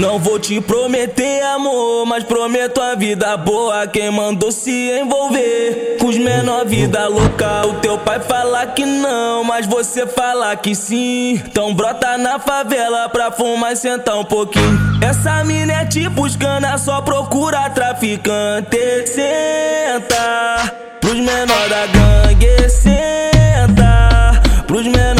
Não vou te prometer amor, mas prometo a vida boa. Quem mandou se envolver com os menor vida louca? O teu pai fala que não, mas você fala que sim. Então brota na favela pra fumar e sentar um pouquinho. Essa mina é tipo escana, só procura traficante. Senta pros menor da gangue, senta pros menor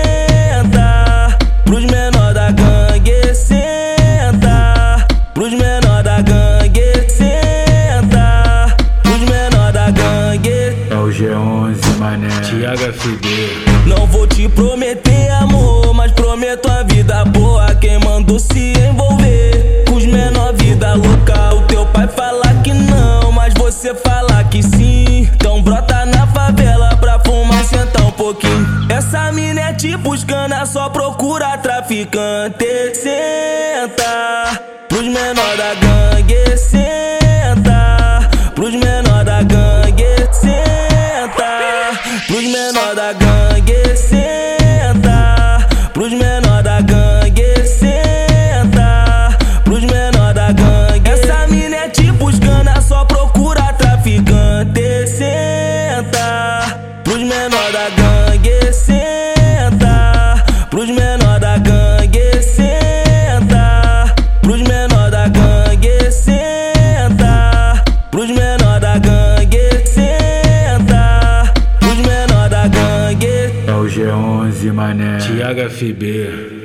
mané. Tiago FB. Não vou te prometer amor, mas prometo a vida boa. Quem mandou se envolver com os menor vida louca? O teu pai fala que não, mas você fala que sim. Então brota na favela pra fumar, sentar um pouquinho. Essa mina é tipo escana, só procura traficante. Senta pros menor da gangue, pros menor da gangue, senta. Pros menor da gangue, senta. Pros menor da gangue. Essa mina é tipo escana, só procura traficante, senta. Pros menor da gangue, G11, mané. Tiago FB.